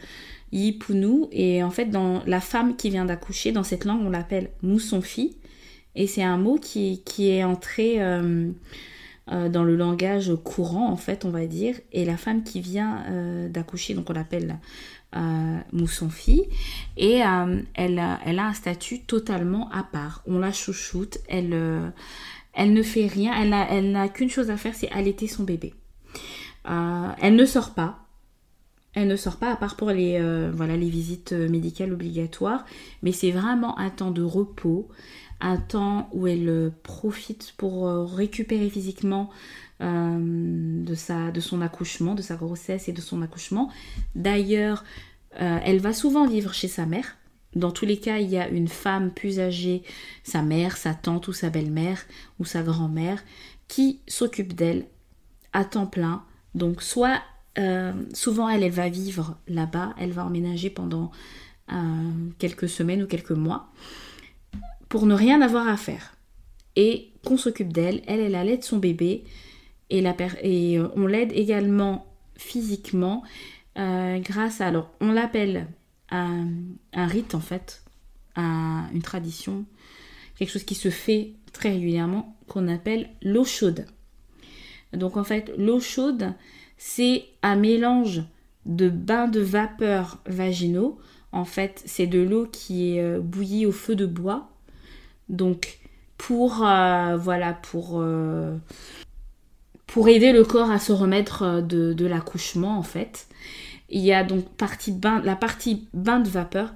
Yipunu. Et en fait, dans la femme qui vient d'accoucher, dans cette langue, on l'appelle Moussonfi. Et c'est un mot qui, est entré dans le langage courant, en fait, on va dire. Et la femme qui vient d'accoucher, donc on l'appelle Moussonfi. Et elle, elle a un statut totalement à part. On la chouchoute, elle, elle ne fait rien, elle n'a qu'une chose à faire, c'est allaiter son bébé. Euh, elle ne sort pas. Elle ne sort pas à part pour les, euh, voilà, les visites médicales obligatoires. Mais c'est vraiment un temps de repos, un temps où elle euh, profite pour récupérer physiquement de, sa, son accouchement, de sa grossesse et de son accouchement. D'ailleurs, elle va souvent vivre chez sa mère. Dans tous les cas, il y a une femme plus âgée, sa mère, sa tante ou sa belle-mère ou sa grand-mère, qui s'occupe d'elle à temps plein donc soit euh, souvent elle, va vivre là-bas, elle va emménager pendant euh, quelques semaines ou quelques mois pour ne rien avoir à faire. et qu'on s'occupe d'elle. Elle, elle allait de son bébé et, euh, on l'aide également physiquement euh, grâce à, alors on l'appelle un, rite en fait, un, une tradition, quelque chose qui se fait très régulièrement qu'on appelle l'eau chaude. Donc en fait, l'eau chaude, c'est un mélange de bains de vapeur vaginaux. En fait, c'est de l'eau qui est euh, bouillie au feu de bois. Donc pour euh, voilà pour euh, pour aider le corps à se remettre de, de l'accouchement en fait. Il y a donc partie bain, la partie bain de vapeur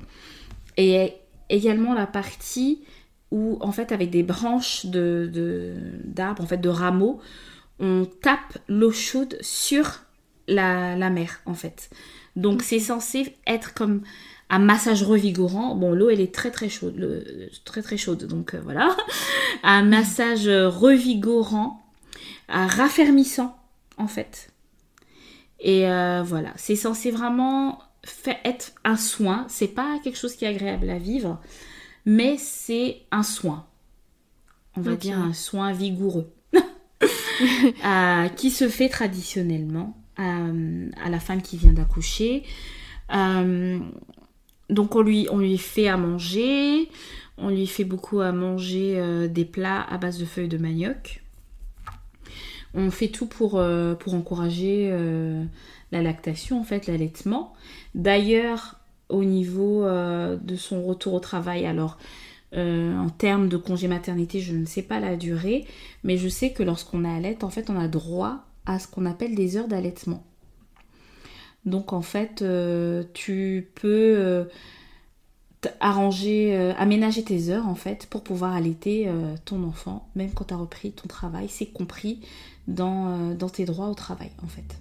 et également la partie où en fait avec des branches de d'arbres en fait de rameaux on tape l'eau chaude sur la, mer en fait. Donc c'est censé être comme un massage revigorant. Bon, l'eau elle est très très chaude, très très chaude, donc euh, voilà. Un massage revigorant, raffermissant en fait. Et euh, voilà, c'est censé vraiment faire, être un soin. C'est pas quelque chose qui est agréable à vivre, mais c'est un soin. On va dire un soin vigoureux. qui se fait traditionnellement à, la femme qui vient d'accoucher. Euh, donc on lui, fait à manger, on lui fait beaucoup à manger euh, des plats à base de feuilles de manioc. On fait tout pour, euh, encourager la lactation, en fait, l'allaitement. D'ailleurs, au niveau de son retour au travail, alors euh, en termes de congé maternité, je ne sais pas la durée, mais je sais que lorsqu'on allait, en fait, on a droit à ce qu'on appelle des heures d'allaitement. Donc en fait, euh, tu peux euh, arranger, aménager tes heures en fait pour pouvoir allaiter ton enfant, même quand tu as repris ton travail. C'est compris dans, dans tes droits au travail en fait.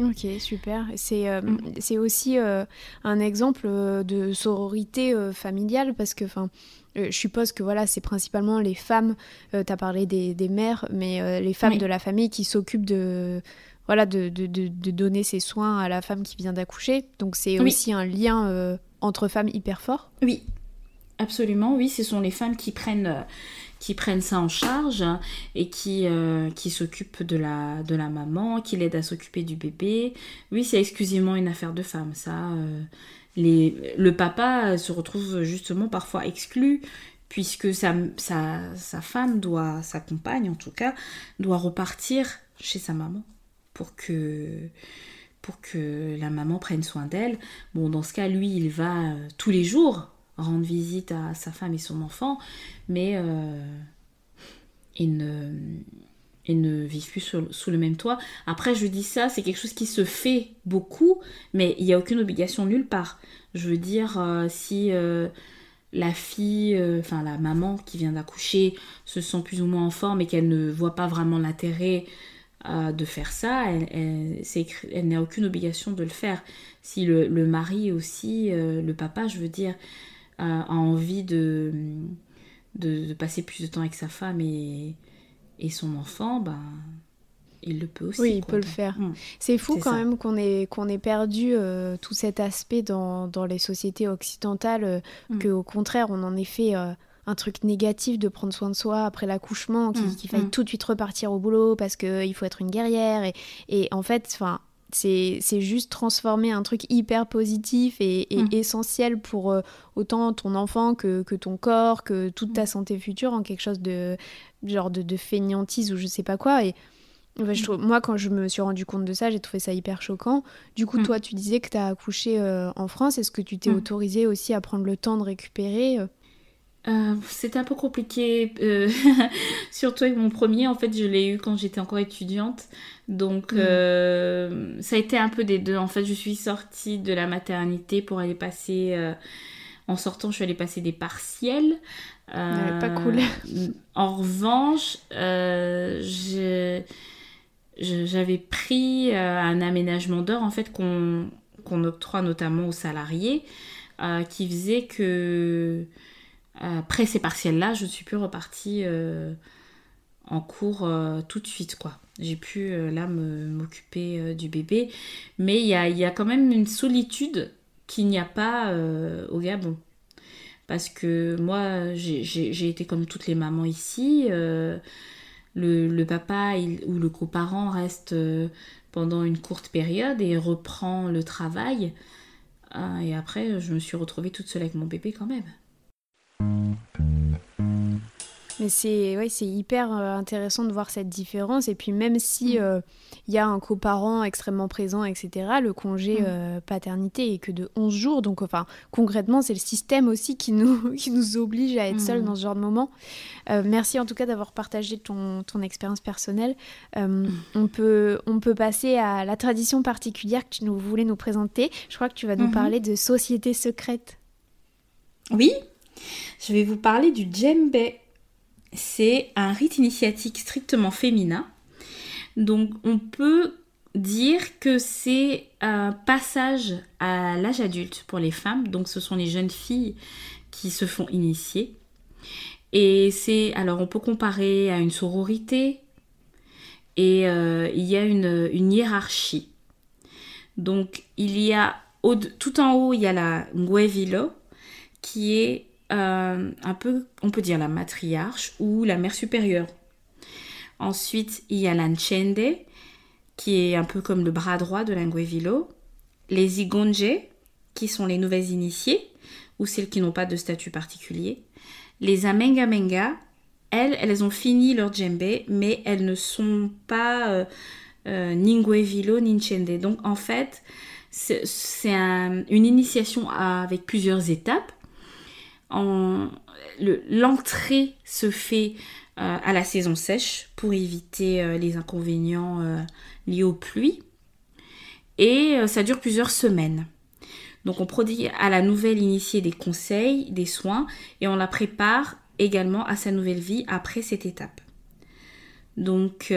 Ok, super. C'est euh, mm. aussi euh, un exemple euh, de sororité familiale parce que, enfin, je suppose que voilà, c'est principalement les femmes, tu as parlé des, des mères, mais les femmes de la famille qui s'occupent de, voilà, de, de, de, donner ces soins à la femme qui vient d'accoucher. Donc c'est aussi un lien entre femmes hyper fort. Oui, absolument, oui, ce sont les femmes qui prennent qui prennent ça en charge et qui, euh, qui s'occupent de la, de la maman, qui l'aident à s'occuper du bébé. Oui, c'est exclusivement une affaire de femme, ça. Euh, les, le papa se retrouve justement parfois exclu puisque sa, sa, sa femme doit, sa compagne en tout cas, doit repartir chez sa maman pour que la maman prenne soin d'elle. Bon, dans ce cas, lui, il va euh, tous les jours rendre visite à sa femme et son enfant, mais euh, ils, ne, ne vivent plus sous le même toit. Après, je dis ça, c'est quelque chose qui se fait beaucoup, mais il n'y a aucune obligation nulle part. Je veux dire, euh, si euh, la fille, enfin la maman qui vient d'accoucher se sent plus ou moins en forme et qu'elle ne voit pas vraiment l'intérêt de faire ça, elle, elle, n'a aucune obligation de le faire. Si le, le mari aussi, le papa, je veux dire, a, envie de, de, passer plus de temps avec sa femme et, et son enfant, ben, il le peut aussi. Oui, il peut le faire. Hmm. C'est fou quand même qu'on ait, qu'on ait perdu euh, tout cet aspect dans, dans les sociétés occidentales, euh, hmm. qu'au contraire, on en ait fait euh, un truc négatif de prendre soin de soi après l'accouchement, qu'il hmm. faille tout de suite repartir au boulot parce qu'il faut être une guerrière. Et, et en fait, enfin c'est juste transformer un truc hyper positif et, mm. essentiel pour euh, autant ton enfant que, ton corps, que toute ta mm. santé future en quelque chose de genre de, de fainéantise ou je sais pas quoi. Et je mm. moi, quand je me suis rendu compte de ça, j'ai trouvé ça hyper choquant. Du coup, toi, tu disais que tu as accouché euh, en France. Est-ce que tu t'es autorisé aussi à prendre le temps de récupérer euh, c'était un peu compliqué, surtout avec mon premier. En fait, je l'ai eu quand j'étais encore étudiante. Donc, mm. euh, ça a été un peu des deux. En fait, je suis sortie de la maternité pour aller passer. Euh, en sortant, je suis allée passer des partiels. Euh, pas cool. en revanche, j'avais pris un aménagement d'heures en fait qu'on octroie notamment aux salariés qui faisait que après ces partiels-là, je suis plus repartie en cours tout de suite quoi j'ai pu euh, là m'occuper euh, du bébé. Mais il y a, quand même une solitude qu'il n'y a pas euh, au Gabon. Parce que moi, j'ai été comme toutes les mamans ici. Euh, le, papa ou le coparent reste euh, pendant une courte période et reprend le travail. Et après, je me suis retrouvée toute seule avec mon bébé quand même. Mais c'est ouais, c'est hyper euh, intéressant de voir cette différence. Et puis même si il mm. euh, y a un coparent extrêmement présent, etc., le congé mm. euh, paternité est que de 11 jours. Donc enfin, concrètement, c'est le système aussi qui nous, qui nous oblige à être seuls mm. dans ce genre de moment. merci en tout cas d'avoir partagé ton, ton expérience personnelle. on, peut, on peut passer à la tradition particulière que tu nous voulais nous présenter. Je crois que tu vas nous mm-hmm. parler de société secrète. Oui, je vais vous parler du djembe c'est un rite initiatique strictement féminin. Donc on peut dire que c'est un passage à l'âge adulte pour les femmes. Donc ce sont les jeunes filles qui se font initier. Et c'est alors on peut comparer à une sororité et euh, il y a une, hiérarchie. Donc il y a tout en haut il y a la Nguevilo qui est euh, un peu, on peut dire la matriarche ou la mère supérieure. Ensuite, il y a l'Anchende, qui est un peu comme le bras droit de l'Anguevilo. Les Igonje, qui sont les nouvelles initiées, ou celles qui n'ont pas de statut particulier. Les Amengamenga, elles, elles ont fini leur djembe, mais elles ne sont pas euh, euh ni ni Donc en fait, c'est une initiation avec plusieurs étapes l'entrée se fait euh, à la saison sèche pour éviter euh, les inconvénients euh, liés aux pluies. Et ça dure plusieurs semaines. Donc on produit à la nouvelle initiée des conseils, des soins, et on la prépare également à sa nouvelle vie après cette étape. Donc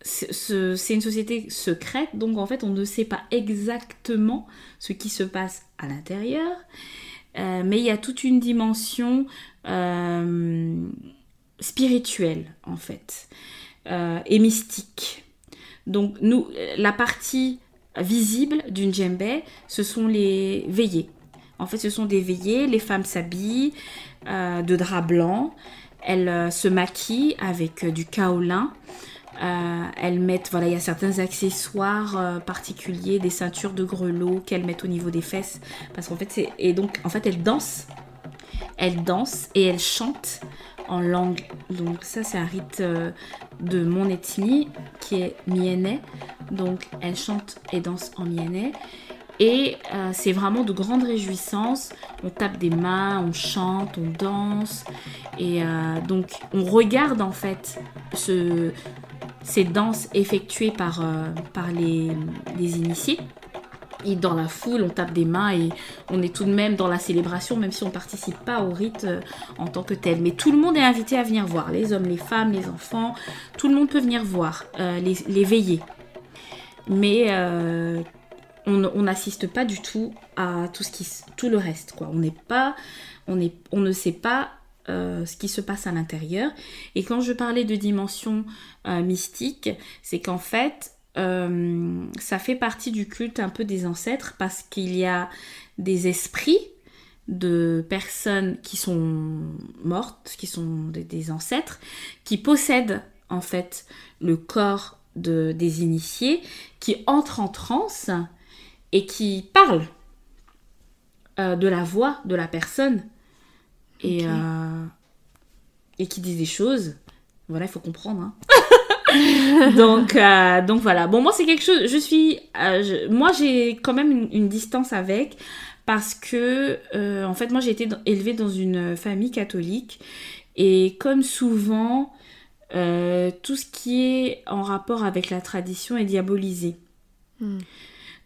c'est une société secrète, donc en fait on ne sait pas exactement ce qui se passe à l'intérieur. Euh, mais il y a toute une dimension euh, spirituelle en fait euh, et mystique. Donc nous, la partie visible d'une djembe, ce sont les veillées. En fait, ce sont des veillées, les femmes s'habillent de drap blanc, elles se maquillent avec du kaolin, euh, elles mettent, voilà, il y a certains accessoires euh, particuliers, des ceintures de grelots qu'elles mettent au niveau des fesses. Parce qu'en fait, c'est. Et donc, en fait, elles dansent. Elles dansent et elles chantent en langue. Donc, ça, c'est un rite euh, de mon ethnie qui est mienais. Donc, elles chantent et dansent en mienais. Et c'est vraiment de grandes réjouissances. On tape des mains, on chante, on danse. Et donc, on regarde en fait ce, ces danses effectuées par, euh, par les, les initiés. Et dans la foule, on tape des mains et on est tout de même dans la célébration, même si on ne participe pas au rite euh, en tant que tel. Mais tout le monde est invité à venir voir, les hommes, les femmes, les enfants, tout le monde peut venir voir, euh, les, les, veiller. Mais on n'assiste pas du tout à tout, ce qui, tout le reste. Quoi. On, pas, on, est, on ne sait pas euh, ce qui se passe à l'intérieur. Et quand je parlais de dimension euh, mystique, c'est qu'en fait, euh, ça fait partie du culte un peu des ancêtres parce qu'il y a des esprits de personnes qui sont mortes, qui sont des, ancêtres, qui possèdent en fait le corps de, des initiés, qui entrent en transe et qui parlent de la voix de la personne et, euh, et qui disent des choses. Voilà, il faut comprendre. Hein. donc, euh, donc voilà. Bon, moi, c'est quelque chose. Je suis. Euh, moi, j'ai quand même une, distance avec. Parce que, en fait, moi, j'ai été élevée dans une famille catholique. Et comme souvent, tout ce qui est en rapport avec la tradition est diabolisé. Hmm.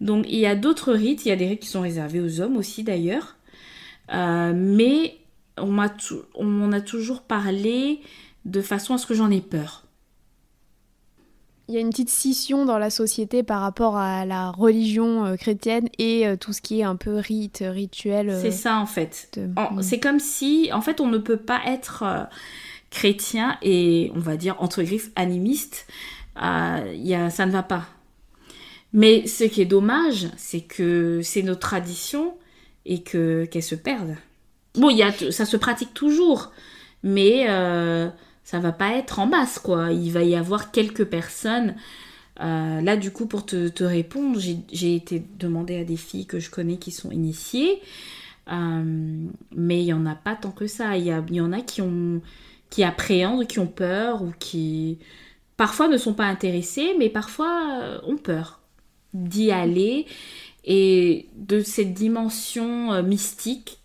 Donc, il y a d'autres rites. Il y a des rites qui sont réservés aux hommes aussi, d'ailleurs. mais on m'en a toujours parlé de façon à ce que j'en ai peur. Il y a une petite scission dans la société par rapport à la religion euh, chrétienne et euh, tout ce qui est un peu rite, rituel. Euh, c'est ça en fait. C'est comme si, en fait, on ne peut pas être chrétien et, on va dire, entre griffes, animiste. Y a, ça ne va pas. Mais ce qui est dommage, c'est que c'est nos traditions et que qu'elles se perdent. Bon, y a, ça se pratique toujours, mais euh, ça va pas être en masse, quoi. Il va y avoir quelques personnes. Euh, là, du coup, pour te, te répondre, j'ai été demander à des filles que je connais qui sont initiées, euh, mais il y en a pas tant que ça. Il y, y en a qui ont qui appréhendent, qui ont peur ou qui parfois ne sont pas intéressés, mais parfois euh, ont peur d'y aller et de cette dimension mystique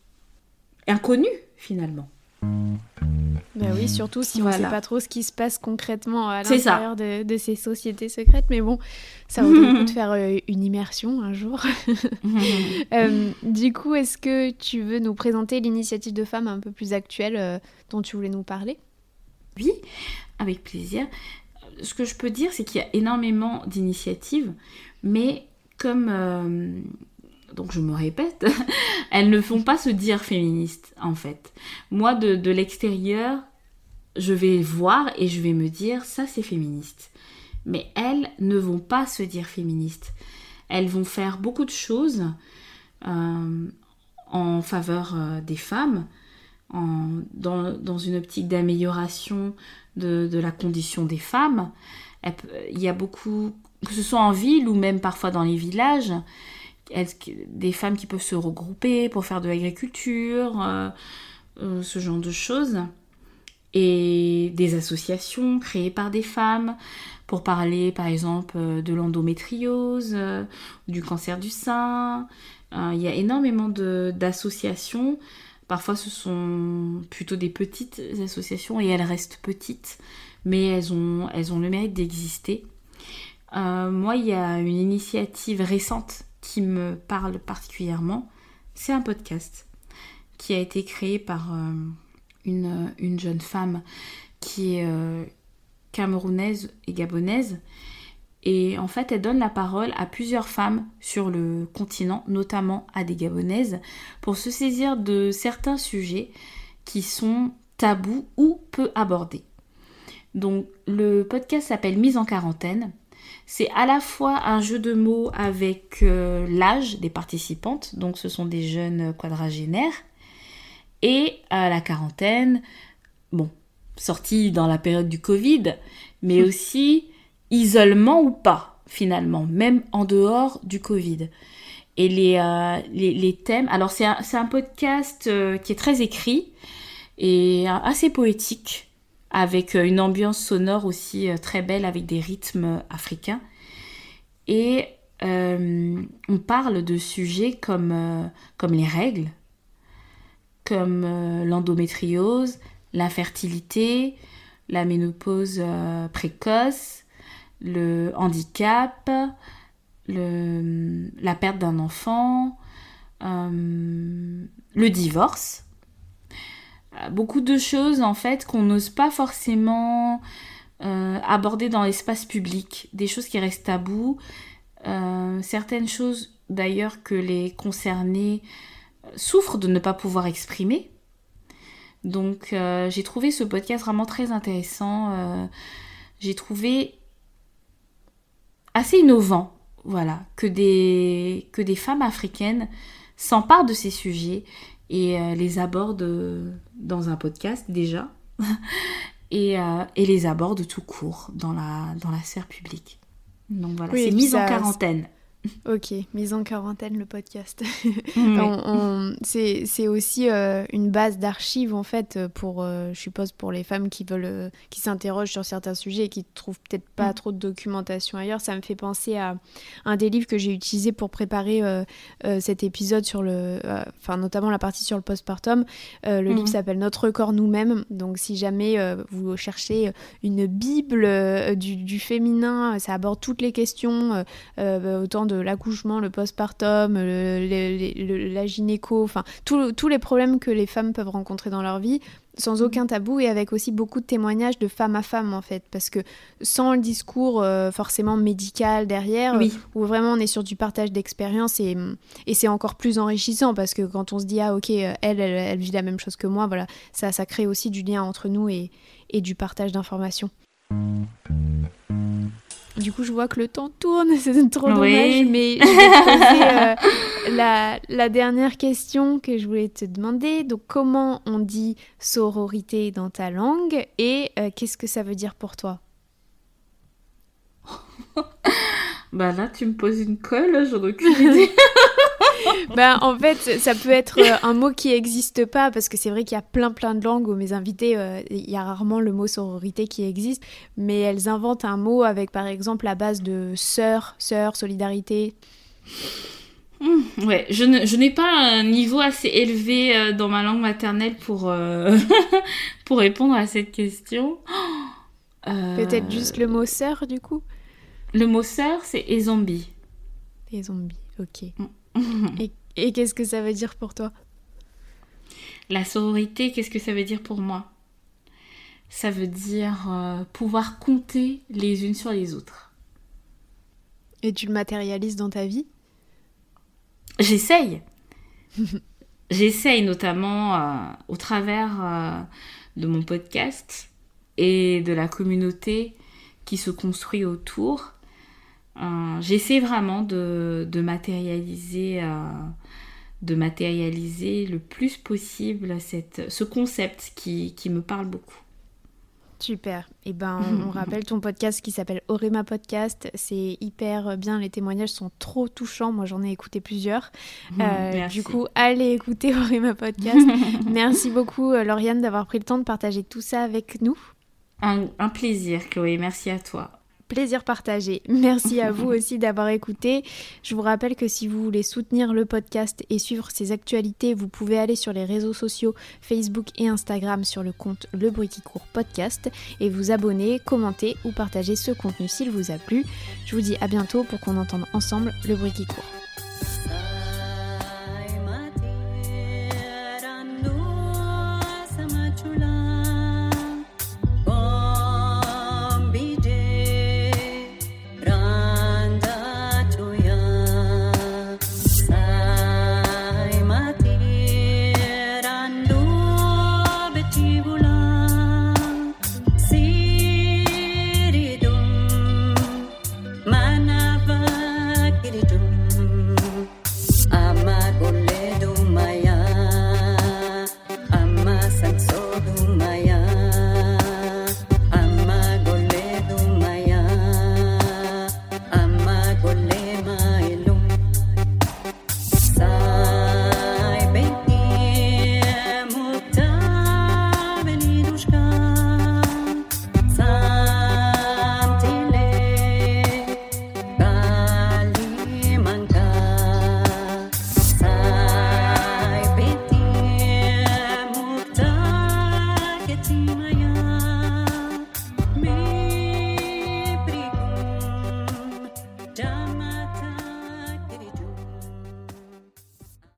inconnue finalement. Ben oui, surtout si on ne sait pas trop ce qui se passe concrètement à l'intérieur de, ces sociétés secrètes. Mais bon, ça vaut le coup de faire euh, une immersion un jour. du coup, est-ce que tu veux nous présenter l'initiative de femmes un peu plus actuelle dont tu voulais nous parler? Oui, avec plaisir ce que je peux dire, c'est qu'il y a énormément d'initiatives, mais comme... Donc je me répète, elles ne font pas se dire féministes, en fait. Moi, de, l'extérieur, je vais voir et je vais me dire, ça c'est féministe. Mais elles ne vont pas se dire féministes. Elles vont faire beaucoup de choses euh, en faveur euh, des femmes, dans, dans, une optique d'amélioration de, la condition des femmes. Il y a beaucoup, que ce soit en ville ou même parfois dans les villages, des femmes qui peuvent se regrouper pour faire de l'agriculture, euh, euh, ce genre de choses. Et des associations créées par des femmes pour parler par exemple euh, de l'endométriose, du cancer du sein. il y a énormément d'associations Parfois, ce sont plutôt des petites associations et elles restent petites, mais elles ont, elles ont le mérite d'exister. Moi, il y a une initiative récente qui me parle particulièrement. C'est un podcast qui a été créé par euh, une, une, jeune femme qui est euh, camerounaise et gabonaise et en fait, elle donne la parole à plusieurs femmes sur le continent, notamment à des Gabonaises, pour se saisir de certains sujets qui sont tabous ou peu abordés. Donc le podcast s'appelle Mise en quarantaine. C'est à la fois un jeu de mots avec euh, l'âge des participantes, donc ce sont des jeunes quadragénaires, et à la quarantaine, bon, sortie dans la période du Covid, mais aussi isolement ou pas, finalement, même en dehors du Covid. Et les, euh, les, thèmes, alors c'est un, un, podcast euh, qui est très écrit et assez poétique, avec euh, une ambiance sonore aussi très belle, avec des rythmes africains. Et on parle de sujets comme, les règles, comme l'endométriose, l'infertilité, la ménopause précoce, le handicap, la perte d'un enfant, euh, le divorce. Euh, beaucoup de choses en fait qu'on n'ose pas forcément euh, aborder dans l'espace public, des choses qui restent tabous, certaines choses d'ailleurs que les concernés souffrent de ne pas pouvoir exprimer. Donc j'ai trouvé ce podcast vraiment très intéressant. j'ai trouvé assez innovant, voilà, que des, que des femmes africaines s'emparent de ces sujets et euh, les abordent euh, dans un podcast déjà, et, euh, et, les abordent tout court dans la, dans la sphère publique. Donc voilà, c'est mise en quarantaine. Ok, mise en quarantaine le podcast. C'est aussi euh, une base d'archives en fait pour, euh, je suppose, pour les femmes qui veulent, euh, qui s'interrogent sur certains sujets et qui trouvent peut-être pas mm. trop de documentation ailleurs. Ça me fait penser à un des livres que j'ai utilisé pour préparer cet épisode sur le, enfin notamment la partie sur le postpartum. le livre mm. s'appelle Notre corps nous-mêmes. Donc si jamais vous cherchez une bible du, du, féminin, ça aborde toutes les questions autant de l'accouchement, le postpartum, la gynéco, enfin tous les problèmes que les femmes peuvent rencontrer dans leur vie, sans aucun tabou et avec aussi beaucoup de témoignages de femme à femme en fait, parce que sans le discours euh, forcément médical derrière, où vraiment on est sur du partage d'expérience et, et c'est encore plus enrichissant parce que quand on se dit ah ok elle, elle, elle vit la même chose que moi, voilà, ça, ça crée aussi du lien entre nous et, et du partage d'informations. Du coup, je vois que le temps tourne, c'est trop dommage, mais je vais te poser la, la, dernière question que je voulais te demander. Donc, comment on dit sororité dans ta langue et qu'est-ce que ça veut dire pour toi? Bah là, tu me poses une colle, j'en ai bah, en fait, ça peut être euh, un mot qui n'existe pas, parce que c'est vrai qu'il y a plein plein de langues où mes invités, euh, il y a rarement le mot sororité qui existe, mais elles inventent un mot avec par exemple la base de sœur, sœur, solidarité. Mmh, ouais, je, n'ai pas un niveau assez élevé euh, dans ma langue maternelle pour, pour répondre à cette question. Peut-être juste le mot sœur du coup? Le mot sœur, c'est et zombie. Et zombie, ok. Mm. Et, qu'est-ce que ça veut dire pour toi? La sororité, qu'est-ce que ça veut dire pour moi? Ça veut dire euh, pouvoir compter les unes sur les autres. Et tu le matérialises dans ta vie? J'essaye. J'essaye notamment euh, au travers euh, de mon podcast et de la communauté qui se construit autour j'essaie vraiment de, matérialiser, euh, de matérialiser le plus possible cette, ce concept qui, me parle beaucoup. Super. Et eh ben, on, rappelle ton podcast qui s'appelle Orema Podcast. C'est hyper bien. Les témoignages sont trop touchants. Moi, j'en ai écouté plusieurs. Euh, du coup, allez écouter Orema Podcast. Merci beaucoup, Lauriane, d'avoir pris le temps de partager tout ça avec nous. un plaisir, Chloé. Merci à toi. Plaisir partagé. Merci à vous aussi d'avoir écouté. Je vous rappelle que si vous voulez soutenir le podcast et suivre ses actualités, vous pouvez aller sur les réseaux sociaux Facebook et Instagram sur le compte Le Bruit qui court podcast et vous abonner, commenter ou partager ce contenu s'il vous a plu. Je vous dis à bientôt pour qu'on entende ensemble le bruit qui court.